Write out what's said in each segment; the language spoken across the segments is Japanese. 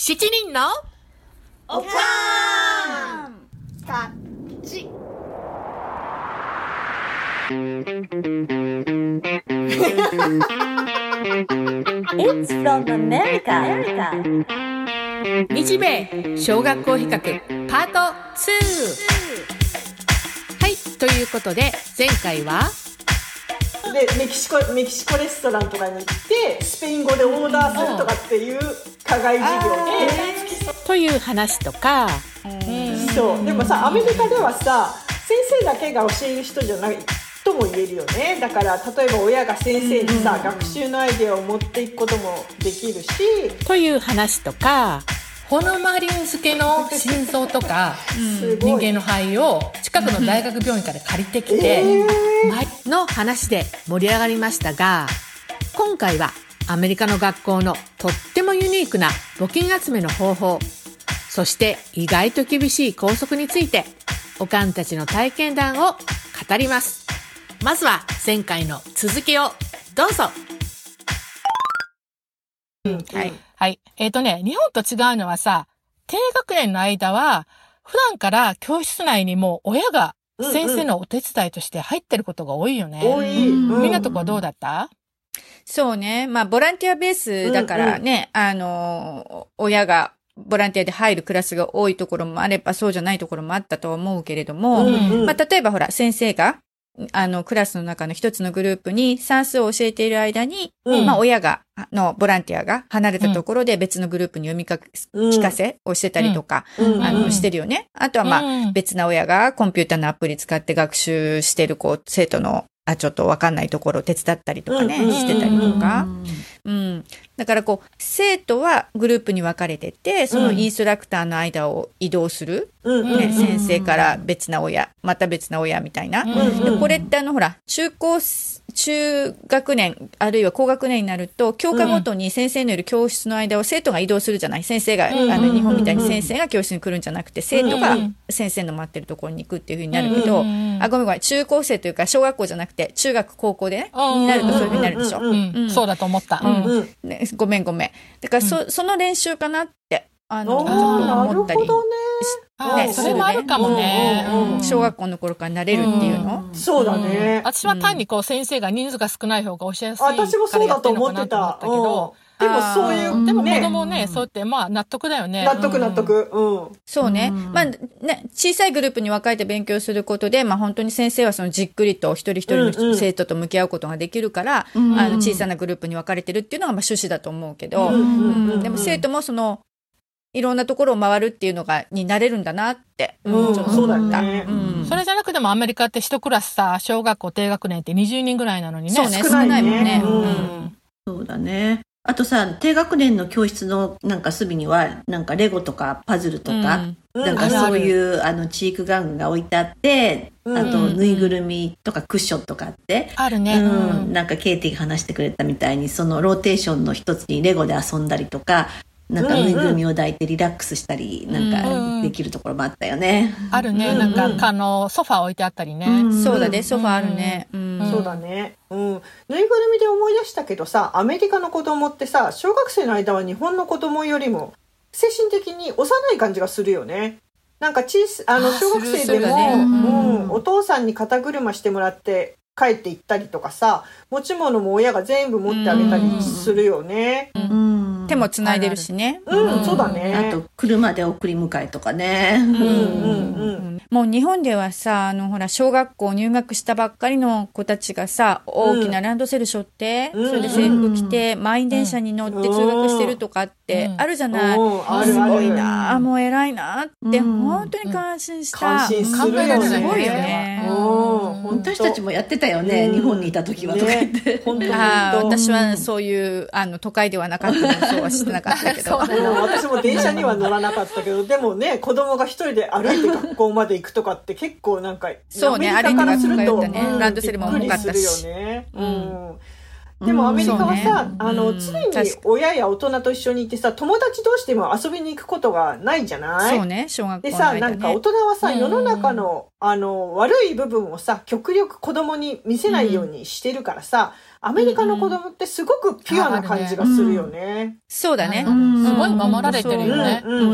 七人のおかーんたち。It's from America. 日米小学校比較パート2はい、ということで前回はでメキシコメキシコレストランとかに行ってスペイン語でオーダーするとかっていう課外授業という話とか、でそう。でもさアメリカではさ先生だけが教える人じゃないとも言えるよね。だから例えば親が先生にさ、学習のアイデアを持っていくこともできるし。という話とか、ホノマリン漬けの心臓とか、人間の肺を近くの大学病院から借りてきて、毎の話で盛り上がりましたが、今回はアメリカの学校のとってもユニークな募金集めの方法、そして意外と厳しい校則について、おかんたちの体験談を語ります。まずは前回の続きをどうぞはい。はい。えっ、とね、日本と違うのはさ、低学年の間は、普段から教室内にもう親が先生のお手伝いとして入ってることが多いよね。多い、うんみんなとこはどうだった？そうね。まあ、ボランティアベースだからね、あの、親がボランティアで入るクラスが多いところもあれば、そうじゃないところもあったとは思うけれども、うんうんまあ、例えばほら、先生が、あの、クラスの中の一つのグループに算数を教えている間に、うん。まあ、親が、あの、ボランティアが離れたところで別のグループに読みかけ、うん聞かせをしてたりとか、うん。あの、うんしてるよね。あとはまあ、うん。別な親がコンピューターのアプリ使って学習してる、こう、生徒の、あ、ちょっとわかんないところを手伝ったりとかね、してたりとか。うん。だからこう、生徒はグループに分かれてて、そのインストラクターの間を移動する。うん。うんね、うん。先生から別な親、また別な親みたいな。うん。でこれってあの、ほら、中高、中学年、あるいは高学年になると、教科ごとに先生のいる教室の間を生徒が移動するじゃない。先生が、うん。あの、日本みたいに先生が教室に来るんじゃなくて、生徒がうん。先生の待ってるところに行くっていうふうになるけど、うん。あ、ごめんごめん、中高生というか、小学校じゃなくて、中学、高校でね、うんになるとそういうふうになるでしょ。そうだと思った。うんうん。ね、ごめんごめん。だからそ、その練習かなって、あの、思ったりほ。どね。あねーそれもあるかもね。うんうんうん小学校の頃から慣れるっていうの、そうだね、私は単にこう先生が人数が少ない方が教えやすいから私もそうだと思ってやのたかなと思った。けど、うんでもそういう、でも子ね供ね、そうやってまあ納得だよね。納得納得。うん。そうね。うん。まあね、小さいグループに分かれて勉強することで、まあ本当に先生はそのじっくりと一人一人の生徒と向き合うことができるから、うん。あの小さなグループに分かれてるっていうのがまあ趣旨だと思うけど、でも生徒もその、いろんなところを回るっていうのが、になれるんだなって、うん。そうだった。ね。うん。それじゃなくてもアメリカって一クラスさ、小学校低学年って20人ぐらいなのにね。そうね、少少ないもん。ね。そうだね。あとさ、低学年の教室のなんか隅には、なんかレゴとかパズルとか、うん。なんかそういうあのチーク玩具が置いてあって、うん。あとぬいぐるみとかクッションとかあって、あるね。うん、なんかケイティが話してくれたみたいに、そのローテーションの一つにレゴで遊んだりとか、なんかぬいぐるみを抱いてリラックスしたり、なんかできるところもあったよね。あるね。うんなんか、あの、ソファー置いてあったりね。うんそうだね、ソファーあるね。うんそうだね。うん。ぬいぐるみで思い出したけどさ、アメリカの子供ってさ、小学生の間は日本の子供よりも精神的に幼い感じがするよね。なんか小さあのあ小学生ですも、うん、お父さんに肩車してもらって帰って行ったりとかさ、持ち物も親が全部持ってあげたりするよね。うん。手も繋いでるしね。うん、そうだね。あと、車で送り迎えとかね。うんうんうん。もう日本ではさ、あの、ほら、小学校入学したばっかりの子たちがさ、大きなランドセル背負って、うん。それで制服着て、満員電車に乗って通学してるとかってうん。あるじゃない。うん。あるすごいなあもう偉いなあって、うん。本当に感心した。感心するよね。すごいよね。うん、本当私たちもやってたよね、うん。日本にいた時はとか。ね、本当ああ、本当私はそういう、あの、都会ではなかったので、そうはしてなかったけど。う。ん私も電車には乗らなかったけどでもね 子供が一人で歩いて学校まで行くとかって結構なんかそうねアメリカからするとねうんランドセルも重かったし。うんでもアメリカはさ、ね。あの、うん。常に親や大人と一緒にいてさ、友達同士でも遊びに行くことがないじゃない？そうね、小学校でさ。なんか大人はさ、うん。世の中の、あの、悪い部分をさ、極力子供に見せないようにしてるからさ、アメリカの子供ってすごくピュアな感じがするよね。そうだね。うん。すごい守られてるよね。うん、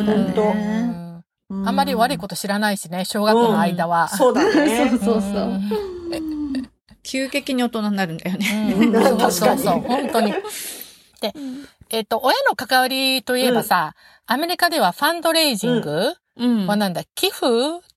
うん。あんまり悪いこと知らないしね、小学校の間は。そうだね。そうそうそう。急激に大人になるんだよね。うん確かにそうそうそう、本当に。で、えっ、と、親の関わりといえばさ、アメリカではファンドレイジングうんはなんだ、寄付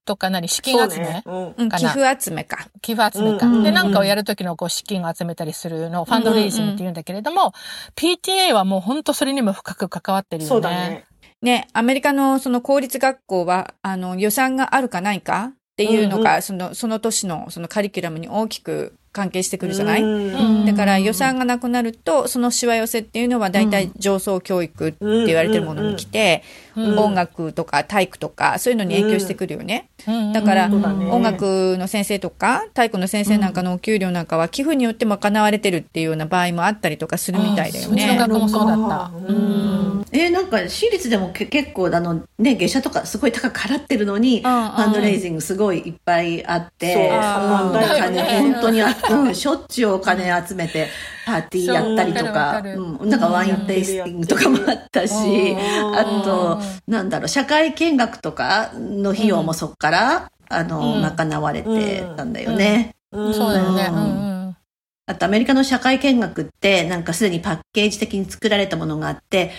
とか何、資金集め、ね。うん寄付集めか。寄付集めか。うんで、なんかをやるときのこう資金を集めたりするのをファンドレイジングって言うんだけれども、PTA はもう本当それにも深く関わってるよね。そうだね。ね、アメリカのその公立学校は、あの、予算があるかないかっていうのが、うんその、その年のそのカリキュラムに大きく関係してくるじゃない、うん。だから予算がなくなると、そのしわ寄せっていうのは大体上層教育って言われてるものに来て、うん。音楽とか体育とかそういうのに影響してくるよね。うん。だから、音楽の先生とか体育の先生なんかのお給料なんかは寄付によって賄われてるっていうような場合もあったりとかするみたいだようちのね。学校もそうだった。うん。えーなんか私立でもけ結構あのね下車とかすごい高く払ってるのに、うん。うん。ファンドレイジングすごいいっぱいあってそう。あーお金だよね。本当にあうんしょっちゅうお金集めてパーティーやったりとかうん、なんかワインテイスティングとかもあったし、うんあとなんだろう社会見学とかの費用もそっから、あの、うん賄われてたんだよね。うんそうだよね。ううんんうん。あとアメリカの社会見学ってなんかすでにパッケージ的に作られたものがあって、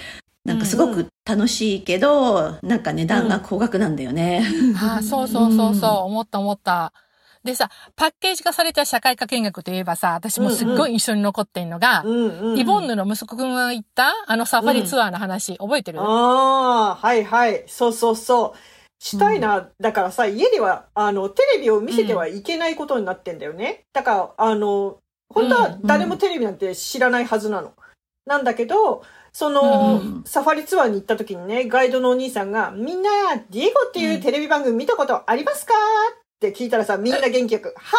なんかすごく楽しいけど、なんか値段が高額なんだよね。ああ、そうそうそうそう、思った思った。でさ、パッケージ化された社会科見学といえばさ、私もすっごい印象に残ってんのが、うんうんイボンヌの息子くんが行ったあのサファリツアーの話、覚えてる？ああ、はいはい。そうそうそう。したいな。だからさ、家では、あの、テレビを見せてはいけないことになってんだよね。だから、あの、本当は誰もテレビなんて知らないはずなの。なんだけど、その、うんサファリツアーに行った時にね、ガイドのお兄さんが、みんな、ディエゴっていうテレビ番組見たことありますか？って聞いたらさ、みんな元気よく、は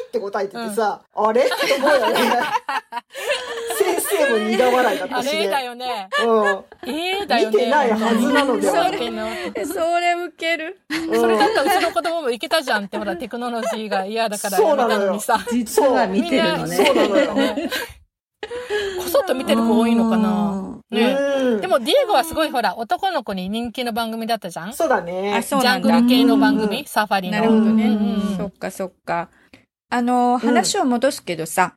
ーいって答えててさ、あれ？って思うよね。先生も苦笑いだったしあれだね。よね。うん。ええだよね。見てないはずなのではそれウケる。それだったらうちの子供もいけたじゃんって、ほら、テクノロジーが嫌だからやめそうなのよたのにさ。実は見てるのね。そうなのよ。ね。こそっと見てる子多いのかな。ね。うんでも、ディエゴはすごいほら、男の子に人気の番組だったじゃんジそうだね。あ、そうャンなんだ。グル系の番う組、サファリの。なるほどね。うんうんそっかそっか。あの、話を戻すけどさ、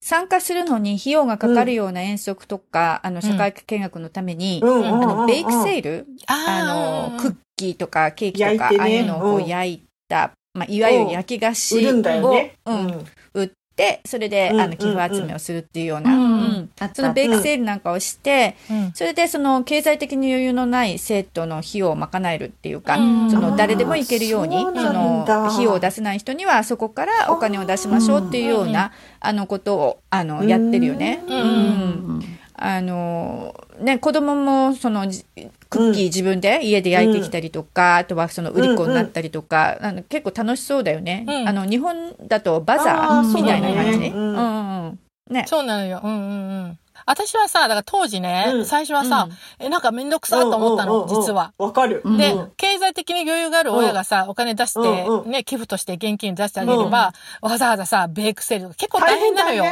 参加するのに費用がかかるような遠足とか、あの、社会科見学のために、うんあの、ベイクセイール、ああの、クッキーとかケーキとか、ああいうのを焼いた、まあ、いわゆる焼き菓子売るんだよね。を、うん、売って、それで、うんあの、寄付集めをするっていうような、うんうん。あった。そのベイクセールなんかをして、うん。それでその経済的に余裕のない生徒の費用を賄えるっていうか、うん。その誰でも行けるように、その費用を出せない人にはそこからお金を出しましょうっていうような、あのことを、あの、やってるよね。うん。うんあの、ね、子供もそのじクッキー自分で家で焼いてきたりとか、あとはその売り子になったりとか、あの結構楽しそうだよね。うんあの、日本だとバザあーみたいな感じね。うんうんね。そうなのよ。うんうんうん。私はさ、だから当時ね、うん。最初はさ、え、なんかめんどくさと思ったの、実は。わかる。でうん、経済的に余裕がある親がさ、お金出して、うんうん。ね、寄付として現金出してあげれば、わざわざさ、ベイクセールとか結構大変なのよ。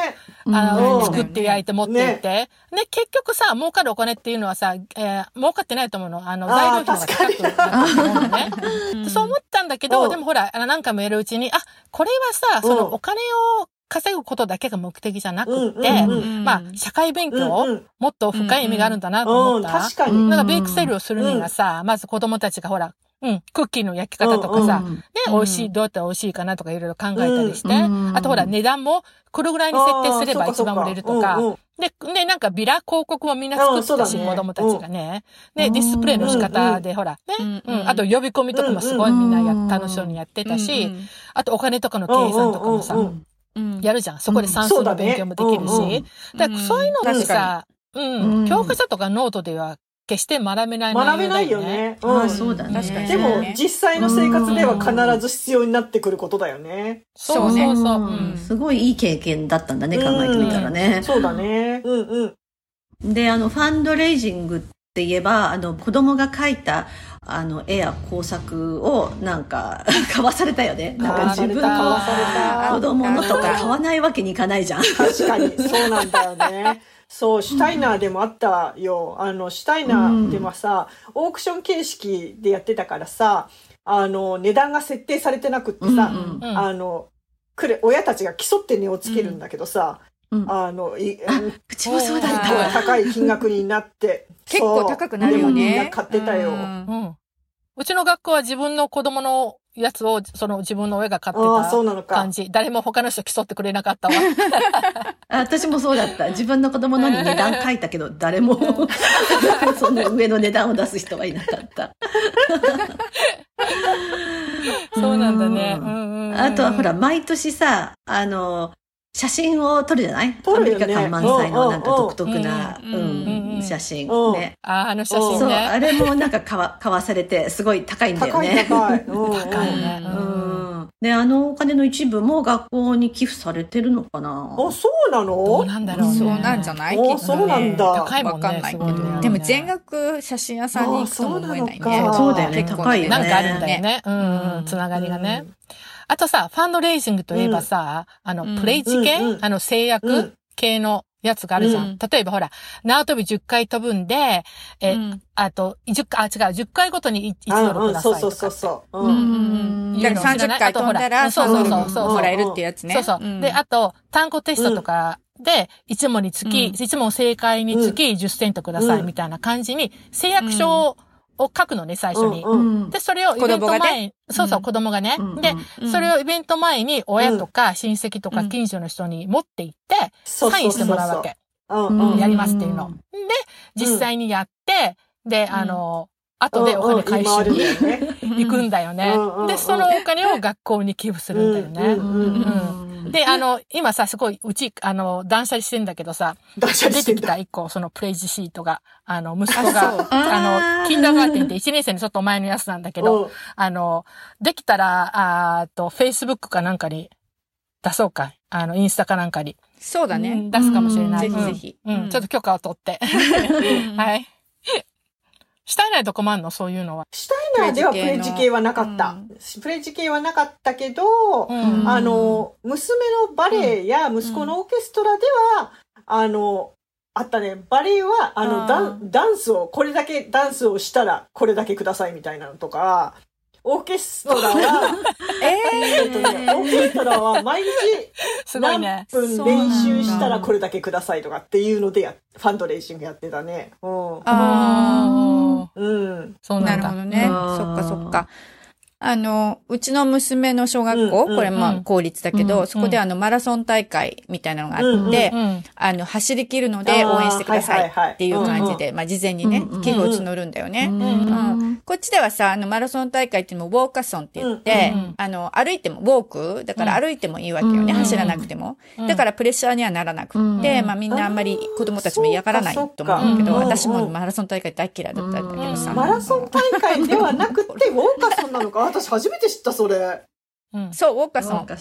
あの、うん。作って焼いて持って行って。ね。結局さ、儲かるお金っていうのはさ、えー儲かってないと思うの。あの、材料費の方が高くなってると思うのね。でそう思ったんだけど、うん。でもほら、あの何回もやるうちに、あ、これはさ、そのお金を稼ぐことだけが目的じゃなくって、うんうんうんまあ、社会勉強、うんうん。もっと深い意味があるんだなとうん、思った。確かに。うんなんかベイクセールをするにはさ、まず子供たちがほら、うん、クッキーの焼き方とかさ、うんね、美味しい、どうやったら美味しいかなとかいろいろ考えたりして、うんあとほら、値段もこれぐらいに設定すれば一番売れるとか、で、ね、なんかビラ広告もみんな作ってたし、子供たちがね。ね、ディスプレイの仕方で、ほら、ね、うんうん、あと呼び込みとかもすごいみんな楽しそうにやってたし、うんあとお金とかの計算とかもさやるじゃん。そこで算数の勉強もできるそうだねし。だからそういうのってさ、うん、うん教科書とかノートでは決して学べない内容だ学べないよ。ね。うんああ、そうだね。確かにでもね、実際の生活では必ず必要になってくることだよね。そうそうそう。うんすごいいい経験だったんだね、考えてみたらね。そうだね。うんうん。で、あの、ファンドレイジングって言えば、あの、子供が描いた、あの、絵や工作を、なんか、買わされたよね。なんか自分の子供のとか買わないわけにいかないじゃん。確かに、そうなんだよね。そう、シュタイナーでもあったよ。あの、シュタイナーではさ、オークション形式でやってたからさ、あの、値段が設定されてなくってさ、うんうんあの、くれ、親たちが競って値をつけるんだけどさ、うんあの、い、あうちもそうだっあた。高い金額になって。結構高くなるよでもみんねな。買ってたよ。うんうん。うちの学校は自分の子供のやつを、その自分の親が買ってああ、そうたなのか感。じ。誰も他の人競ってくれなかったわ。あ私もそうだった。自分の子供のに値段書いたけど、誰も、その上の値段を出す人はいなかった。そうなんだね。あとはほら、毎年さ、あの、写真を撮るじゃない？撮るよね。アメリカ感満載のなんか独特な、写真。うん。ね。あーあの写そう、真ね。あれもなんか買わ 買わされて、すごい高いんだよ高いね。高い。うん。うん。高いね。で、あのお金の一部も学校に寄付されてるのかな？あ、そうなどうのなんだろうね。そうなんじゃない？おきっとそうなんだ。高いもんね。わかんないけど。でも全額写真屋さんに行くとも思えないね。あそうだよね。高いよね。なんかあるんだよね。うんうん。つながりがね。あとさ、ファンドレイジングといえばさ、あの、うん。プレイチ系、うんうんあの、制う約ん。系のやつがあるじゃん。うん。例えばほら、縄跳び10回飛ぶんで、え、うん。あと、10回、あ、違う、10回ごとに1あドルくださいとか。そうそうそうそう。ううん。ん。うんだから30回飛んだらそうそうそうそう。もらえるってやつね。そうそう。ん。で、あと、単語テストとかで、1問につき、うん。1問正解につき10セントくださいうんみたいな感じに、誓約書を書くのね、最初に。うんうん。で、それをイベント前に、ねそうそう、うん子供がね。うんで、うん。それをイベント前に親とか親戚とかうん。近所の人に持って行って、サインしてもらうわけ。やりますっていうの。うん。で、実際にやって、で、あの、後でお金回収に 行くんだよね。で、そのお金を学校に寄付するんだよね。で、あの、今さ、すごい、うち、あの、断捨離してんだけどさ、出てきた一個、そのプレイジシートが、あの、息子が、あの、キンダーガーテンって1年生のちょっと前のやつなんだけど、あの、できたら、あーと、Facebook かなんかに出そうか。あの、インスタかなんかに。そうだね。うん出すかもしれない。うんぜひぜひうん。うんちょっと許可を取って。うん はい。したいないと困るの？そういうのは。シュタイナーではプレイジ系はなかったうん。プレイジ系はなかったけど、うんあの、娘のバレエや息子のオーケストラでは、あの、あったね。バレエは、あの、ダンダンスを、これだけダンスをしたら、これだけくださいみたいなのとか、オーケストラは、ええっとね、オーケストラは毎日何すごいね。分練習したらこれだけくださいとかっていうのでや、ファンドレイジングやってたね。うん。あうん。そうなんだ。なるほどね。うんそっかそっか。あの、うちの娘の小学校、うんうんこれまうん。あ公立だけど、うんそこであのマラソン大会みたいなのがあって、うん。あの、走り切るので応援してくださいっていう感じで、まあ事前にねうんうん、寄付を募るんだよね。うんうん。こっちではさ、あの、マラソン大会っていうのもウォーカソンって言って、うんうん。あの、歩いても、ウォーク？だから歩いてもいいわけよね、うん。走らなくても。うん。だからプレッシャーにはならなくって、うん。まあみんなあんまり子供たちも嫌がらないと思うんだけど、私もマラソン大会大嫌いだったんだけどさ。うん。マラソン大会ではなくて、ウォーカソンなのか？私初めて知った、それ。うん。そう、ウォーカソン。ウォーカ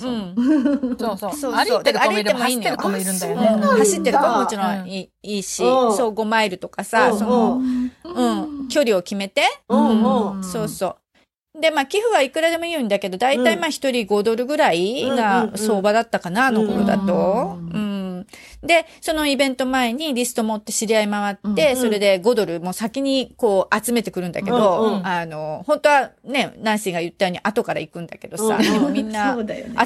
そうそう。そうそう。歩いてる子もいればだから歩いてもいいのよ走ってる子もいる。ん。だよね。走ってる子ももちろんいいいいし、うん。そう、5マイルとかさ、うん。その、うん。うん、距離を決めて、うん。うん。そうそう。で、まあ、寄付はいくらでもいいんだけど、だいたいまあ、一人5ドルぐらいがうん。相場だったかな、あの頃だと。うん。うん。で、そのイベント前にリスト持って知り合い回って、うんそれで5ドルも先にこう集めてくるんだけど、うんうん。あの、本当はね、ナンシーが言ったように後から行くんだけどさ、うんでもみんな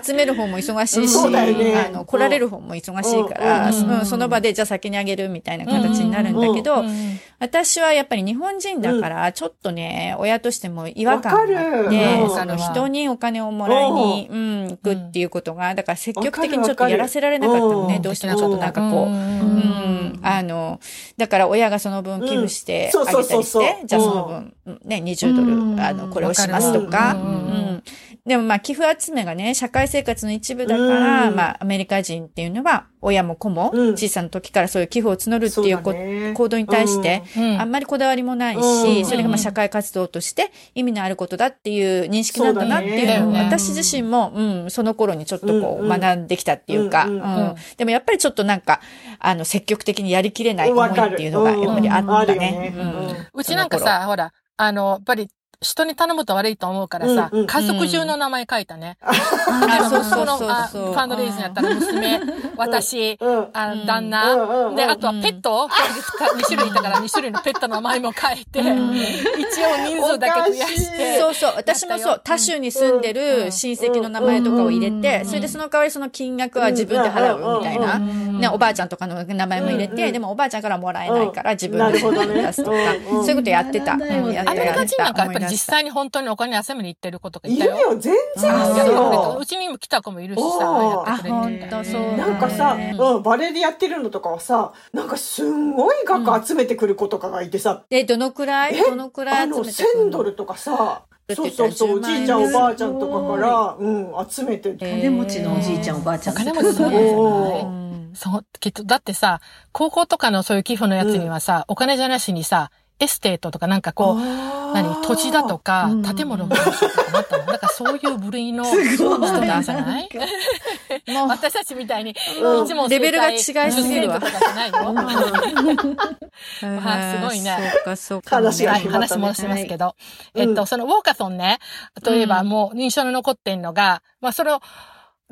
集める方も忙しいし、ね。あの、来られる方も忙しいから、うんうんその場でじゃあ先にあげるみたいな形になるんだけど、うん私はやっぱり日本人だから、ちょっとね、親としても違和感があって、うん。その人にお金をもらいに、うん、行くっていうことが、だから積極的にちょっとやらせられなかったのね、どうしてもちょっとなんかこう、うんうん、あの、だから親がその分寄付してうん。あげたりそうそう。そうそうして、じゃあその分、ね、20ドうん。ル、あの、これをしますとか、うん。でもまあ寄付集めがね、社会生活の一部だから、うん。まあアメリカ人っていうのは、親も子もうん。小さな時からそういう寄付を募るっていうこね。行動に対して、うん。あんまりこだわりもないし、うん。それがまあ社会活動として意味のあることだっていう認識なんだなっていうのを、私自身も、うん、その頃にちょっとこう学んできたっていうか、ううんんうん。うん。でもやっぱりちょっとなんか、あの、積極的にやりきれない思いっていうのがやっぱりあったね。うちなんかさ、ほら、あの、やっぱり、人に頼むと悪いと思うからさ、うんうん家族中の名前書いたね。あそうそうそうそう。あファンドレイズンやったら娘、私、旦那、で、あとはペット、2種類いたから2種類のペットの名前も書いて、一応人数だけ増やして。そうそう。私もそう、他州に住んでる親戚の名前とかを入れて、それでその代わりその金額は自分で払うみたいな。ね、おばあちゃんとかの名前も入れて、でもおばあちゃんからもらえないから自分で出すとか、そういうことやってた。なるほどうん。やってた。アメリカ人なんかやっぱり実際に本当にお金集めに行ってる子とかいたよ。いるよ、全然あいるよ。うちにも来た子もいるしおさ、ーやってくれあて本当そうなんかさ、ねうん、バレエでやってるのとかはさ、なんかすんごい額集めてくる子とかがいてさ、え、どのくらい？え？どのくらあの、い集めてくる1000ドルとかさ、そうそうそう、お10万円じいちゃんおばあちゃんとかから、うん、集めて。て。金持ちのおじいちゃんおばあちゃん。お金持ちそうなんじゃおないうん。そう、きっと、だってさ、高校とかのそういう寄付のやつにはさ、お金じゃなしにさ、 estate とかなんかこう、何、土地だとかうん、建物の話とかなったの。だからそういう部類の人なんじゃない？もう。私たちみたいに、うん。一問レベルが違いすぎるわ。10セントとかじゃないよ。あすごいね。そうか、そうか。はい、話がね。話戻しますけど。はい。えっと、その walkathon ね、例えばもう印象に残ってんのが、まあそれを、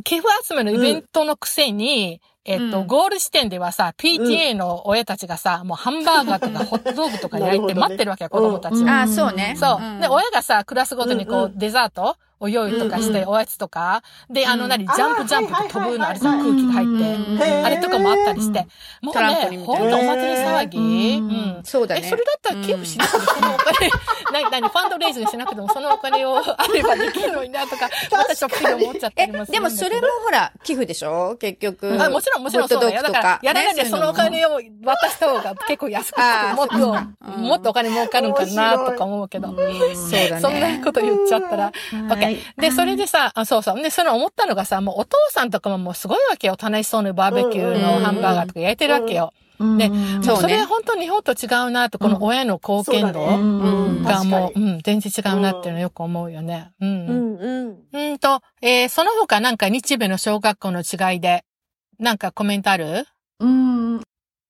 寄付集めのイベントのくせに、えっと、うんゴール地点ではさ、PTA の親たちがさ、もうハンバーガーとか ホットドッグとか焼いて待ってるわけよ、子供たちうんは。あ、そうね。そう。んで、親がさ、クラスごとにこう、うんうんデザートお用意とかして、うんおやつとか。で、あの、うん何、ジャンプジャンプで飛ぶのあれさ、はい空気が入って。あれとかもあったりして。もうね、ほんとお祭り騒ぎ？ううんん。そうだね。え、それだったら寄付しなくても、そのお金、な、なに、ファンドレイズにしなくても、そのお金をあればできるのになとか、またちょっぴり思っちゃったえ、りもするでも。それもほら、寄付でしょ？結局。あもちろん、もちろんそうだよ。だから、やらないでそのお金を渡した方が結構安くてもっと、もっとお金儲かるんかなとか思うけど。そうだね。そんなこと言っちゃったら。OK。で、それでさ、あそうそう。で、それ思ったのがさ、もうお父さんとかももうすごいわけよ。楽しそうにバーベキューのハンバーガーとか焼いてるわけよ。で、そうねそれ本当日本と違うなと、この親の貢献度がもう、うん、全然違うなっていうのよく思うよね。うん。うんうん。うんと、えーその他なんか日米の小学校の違いで、なんかコメントある？うん。は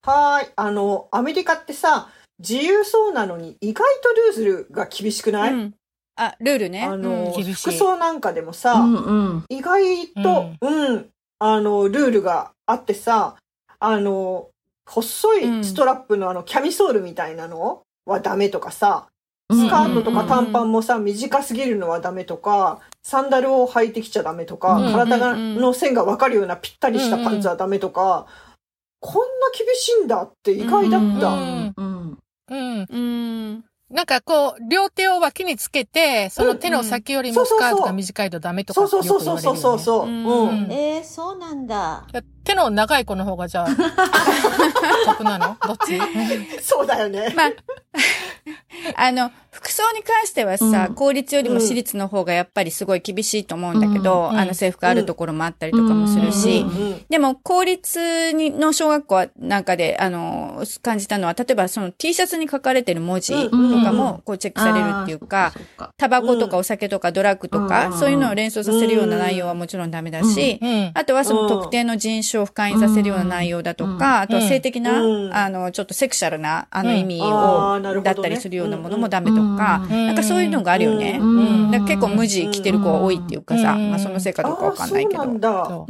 ーい。あの、アメリカってさ、自由そうなのに意外とルールが厳しくない、うんあ、ルールね。あの、厳しい服装なんかでもさ、うんうん。意外と、うん、あの、ルールがあってさ、あの、細いストラップのあの、キャミソールみたいなの？はダメとかさ、スカートとか短パンもさ、短すぎるのはダメとか、サンダルを履いてきちゃダメとか、うん体がうんの線がわかるようなぴったりしたパンツはダメとか、こんな厳しいんだって意外だった。うんうん。うん。うん。なんかこう、両手を脇につけて、その手の先よりもスカートが短いとダメとかそうそうそうそうそうそうそう。うんうん。うんえー、そうなんだ。手の長い子の方がじゃあ、得なの？どっち？そうだよね。まあ、あの、服装に関してはさ、うん。公立よりも私立の方がやっぱりすごい厳しいと思うんだけど、うん。あの制服あるところもあったりとかもするし、でも、公立にの小学校なんかで、あの、感じたのは、例えばその T シャツに書かれてる文字とかも、こうチェックされるっていうか、タバコとかお酒とかドラッグとか、うん。そういうのを連想させるような内容はもちろんダメだし、うん。あとはその特定の人種を不快にさせるような内容だとか、あとは性的な、うん。あの、ちょっとセクシャルな、あのうん。意味あを、だったりするようなものもダメとか、うんなんかそういうのがあるよね。うんだから結構無地着てる子が多いっていうかさ、うんまあそのせいかどうかわかんないけど。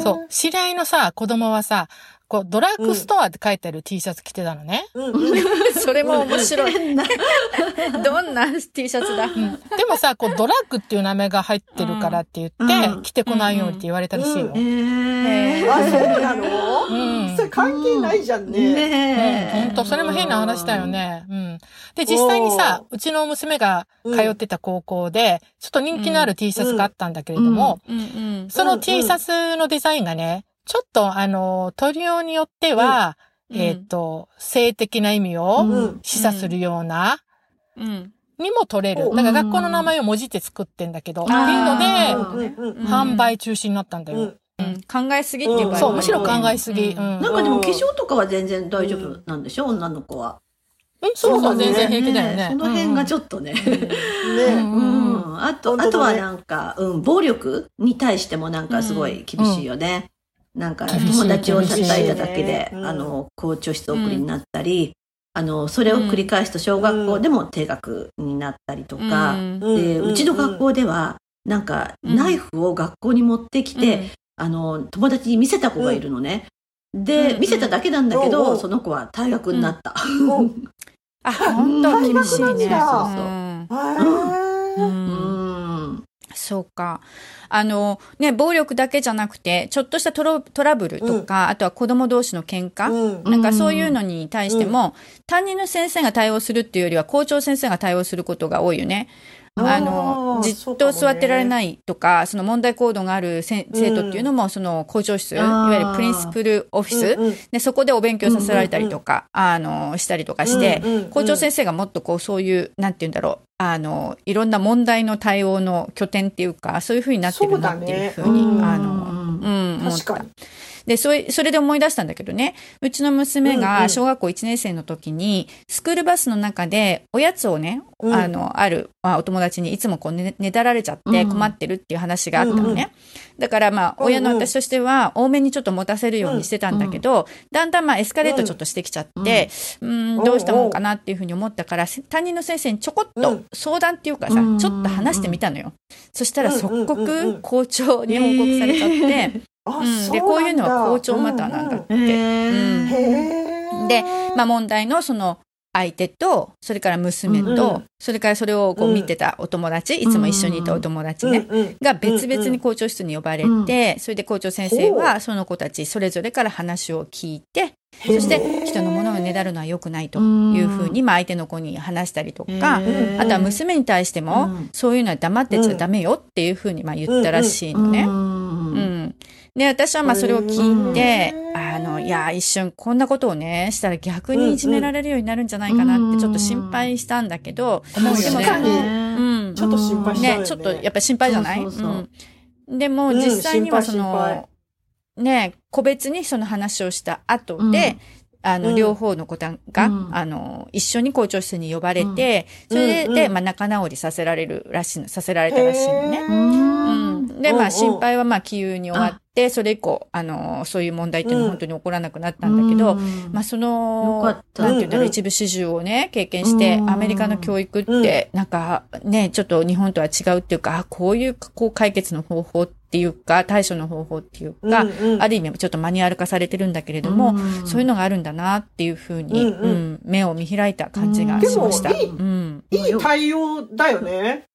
そう。知り合いのさ、子供はさ、こう、ドラッグストアって書いてある T シャツ着てたのね。うんうん。それも面白い。どんな T シャツだ？でもさ、こう、ドラッグっていう名前が入ってるからって言って、うん着てこないようにって言われたらしいよ。えー。あ、そうなの？うんそれ関係ないじゃんね。ねえ。本当それも変な話だよね。うん。で、実際にさ、うちの娘が通ってた高校で、ちょっと人気のある T シャツがあったんだけれども、うんうん。その T シャツのデザインがね、ちょっとあの、取りようによっては、うんえっ、と、性的な意味をうん示唆するような、うん。にも取れる。だから学校の名前をもじって作ってんだけど、っていうあので、販売中止になったんだよ。うんうん考えすぎっていう場合そう、もむしろ考えすぎ。ううんん。なんかでも化粧とかは全然大丈夫なんでしょ女の子は。えそうそう、全然平気だよね。その辺がちょっとね。うんねうん。あと、あとはなんか、うん、暴力に対してもなんかすごい厳しいよね。なんか、友達を叩いただけであの、校長室送りになったり、あの、それを繰り返すと小学校でも低学になったりとか、うん。で、うちの学校では、なんか、うん。ナイフを学校に持ってきて、あの、友達に見せた子がいるのね。で、うん。見せただけなんだけうんど、う。んその子は退学になった。うん。あ、本当厳しいね。大学なんだう。ん。へー。うん。そうか。あの、ね、暴力だけじゃなくて、ちょっとしたトロトラブルとか、あとは子供同士の喧嘩、うん。なんかそういうのに対しても、担任の先生が対応するっていうよりは、校長先生が対応することが多いよね。あのじっと座ってられないとか、その問題行動があるせ生徒っていうのも、その校長室、いわゆるプリンシプルオフィス、うんうん。で、そこでお勉強させられたりとか、あの、したりとかして、校長先生がもっとこう、そういう、なんて言うんだろう、あの、いろんな問題の対応の拠点っていうか、そういうふうになってるなっていうふうに、そうだね。あの、うん。うん、思った。確かに。で、それ、それで思い出したんだけどね、うちの娘が小学校1年生の時に、スクールバスの中でおやつをね、うん。あの、ある、まあ、お友達にいつもこうね、ねだられちゃってうん。困ってるっていう話があったのね。だからまあ、親の私としては、多めにちょっと持たせるようにしてたんだけど、だんだんまあ、エスカレートちょっとしてきちゃって、うん、どうしたもんかなっていうふうに思ったから、担任の先生にちょこっとうん。相談っていうかさ、うん。ちょっと話してみたのよ。そしたら即刻校長に報告されちゃって、あうん、で、こういうのは校長マターなんだって。で、まあ問題のその相手と、それから娘と、うん。それからそれをこううん見てたお友達、いつも一緒にいたお友達ね、うんうんが別々に校長室に呼ばれて、それで校長先生はその子たちそれぞれから話を聞いて、そして人のものをねだるのは良くないというふうに、まあ相手の子に話したりとか、あとは娘に対しても、うん。そういうのは黙ってちゃダメよっていうふうにまあ言ったらしいのね。で、私はまあそれを聞いて、うん。あの、いや、一瞬こんなことをね、したら逆にいじめられるようになるんじゃないかなってちょっと心配したんだけど、でも確かにうん。ちょっと心配しちゃうよね、ね。ちょっとやっぱり心配じゃない？そうん。でもうん実際にはその、ね、個別にその話をした後で、あの、うん。両方の子が、うん。あの、一緒に校長室に呼ばれて、それで、うん。うんまあ仲直りさせられるらしいの、させられたらしいのね。うん。で、まあ、心配はまあ、気憂に終わって、それ以降、あの、そういう問題っていうのは本当に起こらなくなったんだけど、まあ、その、なんていうんだろう、一部始終をね、経験して、うん。アメリカの教育って、なんか、ね、ちょっと日本とは違うっていうか、あこういう、こう、解決の方法っていうか、対処の方法っていうか、うんうん。ある意味ちょっとマニュアル化されてるんだけれども、そういうのがあるんだなっていうふうに、うんうん。うん目を見開いた感じがしました。うん。いい対応だよね。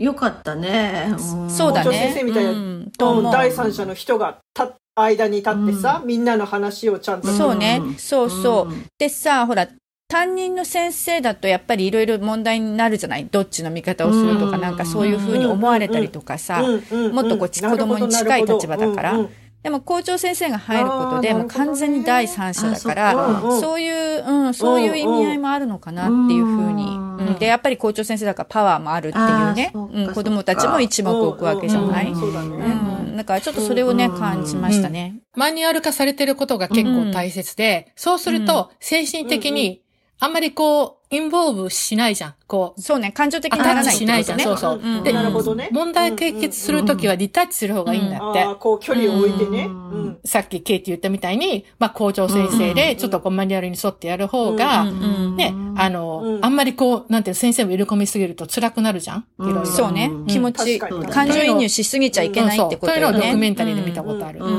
よかったね。そうだね。校長先生みたいなうん。第三者の人がた間に立ってさ、みんなの話をちゃんと。そうね。うん。そうそう。うん。でさ、ほら、担任の先生だとやっぱりいろいろ問題になるじゃない？どっちの味方をするとか、うん。なんかそういうふうに思われたりとかさ。うんうんうんもっとこう子供に近い立場だからでも校長先生が入ることで、もう完全に第三者だから、そういう、うん、そういう意味合いもあるのかなっていうふうに。で、やっぱり校長先生だからパワーもあるっていうね。うん、子供たちも一目置くわけじゃない。そうだね。うん。だからちょっとそれをね、うん。感じましたね。マニュアル化されてることが結構大切で、そうすると、精神的に、あんまりこう、インボーブしないじゃん。こう、そうね、感情的にならないってッチしないじゃん。そうそう。うんでなるほどね。問題解決するときはリタッチする方がいいんだって。ああ、こう距離を置いてね。ううんん。さっきケイティ言ったみたいに、まあ校長先生で、ちょっとこうマニュアルに沿ってやる方が、うんうんね、あの、うんあんまりこう、なんていうの先生も入れ込みすぎると辛くなるじゃんいろいろ。そうねうん。気持ち、感情移入しすぎちゃいけないってことよそうそうそういうのをドキュメね。ンタリーで見たことある。ううん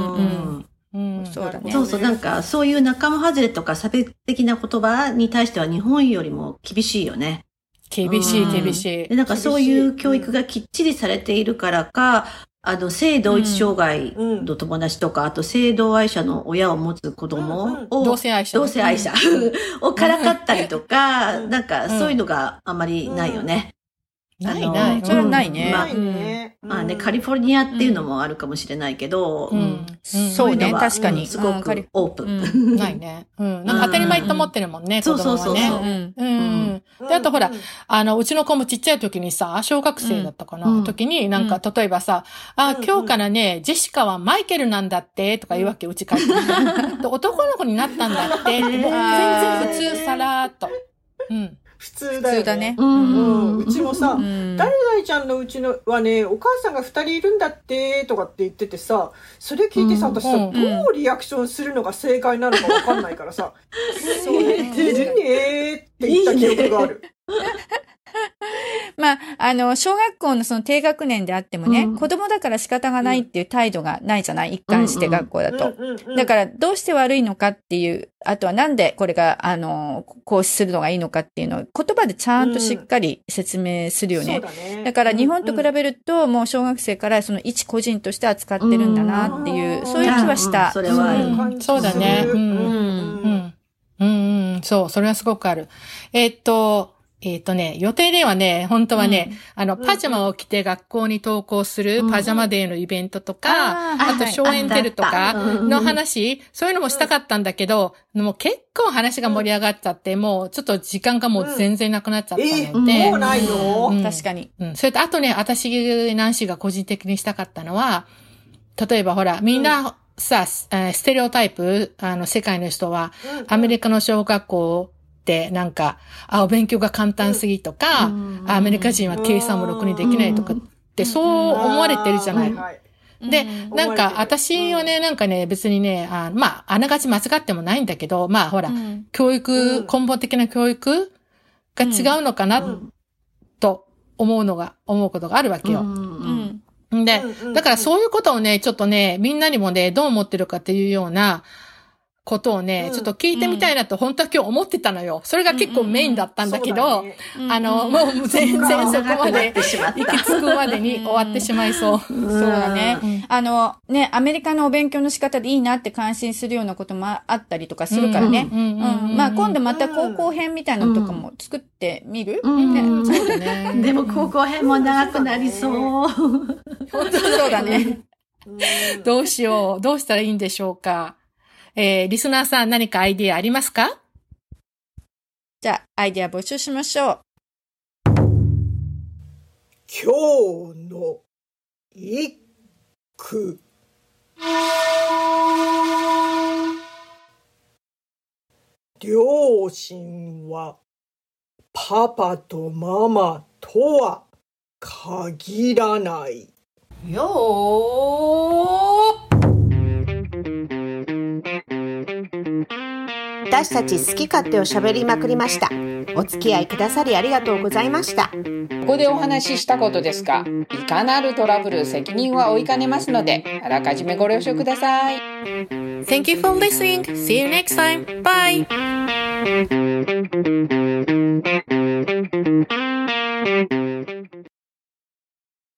んうん。そうだね。そうそう、なんか、そういう仲間外れとか差別的な言葉に対しては日本よりも厳しいよね。厳しい、うん。厳しい。で、。なんかそういう教育がきっちりされているからか、あの、性同一障害の友達とか、あと性同愛者の親を持つ子供を、同性愛者。同性愛者 をからかったりとか、うん。なんかそういうのがあまりないよね。ないない。それはないねまあないね。まあね、カリフォルニアっていうのもあるかもしれないけど、うん。そうね確かにうんすごくオープン。うんないね。うん。なんか当たり前と思ってるもんね、うん子供はね。そうそうそううん。で、あとほらうん、あの、うちの子もちっちゃい時にさ、小学生だったかな、うん時に、なんか、例えばさ、あ、うん今日からね、ジェシカはマイケルなんだって、とか言うわけ、うち帰って男の子になったんだって、もう全然普通、さらーっと。うん。普通だよ、ね。普通だね。うん。うちもさ、うん誰々ちゃんのうちのはね、お母さんが二人いるんだって、とかって言っててさ、それ聞いてさ、うん私さ、うんどうリアクションするのが正解なのかわかんないからさ、そうだねえー出るねーって言った記憶がある。まあ、あの、小学校のその低学年であってもね、うん子供だから仕方がないっていう態度がないじゃない？一貫して学校だと。とだから、どうして悪いのかっていう、あとはなんでこれが、あの、こうするのがいいのかっていうのを言葉でちゃんとしっかり説明するよね。そうだね。だから日本と比べると、もう小学生からその一個人として扱ってるんだなっていう、うんそういう気はした。うんそれはそうだね。うん。うんうん。うん。うん。そう。それはすごくある。えーっと、えーっとね、予定ではね、本当はね、あの、パジャマを着て学校に登校するパジャマデーのイベントとか、あーあと、ショーエンテルとかうん。の話、そういうのもしたかったんだけど、もう結構話が盛り上がっちゃって、もうちょっと時間がもう全然なくなっちゃったえので、もうないの、うん。確かに。うん。それと、あとね、私、ナンシーが個人的にしたかったのは、例えばほら、みんなさ、えーステレオタイプ、あの、世界の人は、アメリカの小学校なんか、あ、お勉強が簡単すぎとか、うん。あアメリカ人は計算もろくにできないとかって、そう思われてるじゃない。はいで、うん。なんか、私はね、なんかね、別にね、あまあ、あながち間違ってもないんだけど、まあ、ほら、うん。教育、うん。根本的な教育が違うのかな、うん。と思うのが、思うことがあるわけよ。うん。でだからそういうことをね、ちょっとね、みんなにもね、どう思ってるかっていうようなことをね、うんちょっと聞いてみたいなと本当は今日思ってたのよ。それが結構メインだったんだけど、そうねあの、もう全然そこまで行き着くまでに終わってしまいそう。そうだね。あの、ね、アメリカのお勉強の仕方でいいなって感心するようなこともあったりとかするからね。うんまあ今度また高校編みたいなのとかも作ってみる、うんね。でも高校編も長くなりそう。そうだね。う んどうしよう。どうしたらいいんでしょうか。えー、リスナーさん何かアイディアありますか？じゃあ、アイディア募集しましょう。今日の一句両親はパパとママとは限らない。よー私たち好き勝手を喋りまくりました。お付き合いくださりありがとうございました。ここでお話ししたことですが、いかなるトラブル責任は負いかねますので、あらかじめご了承ください。Thank you for listening. See you next time. Bye.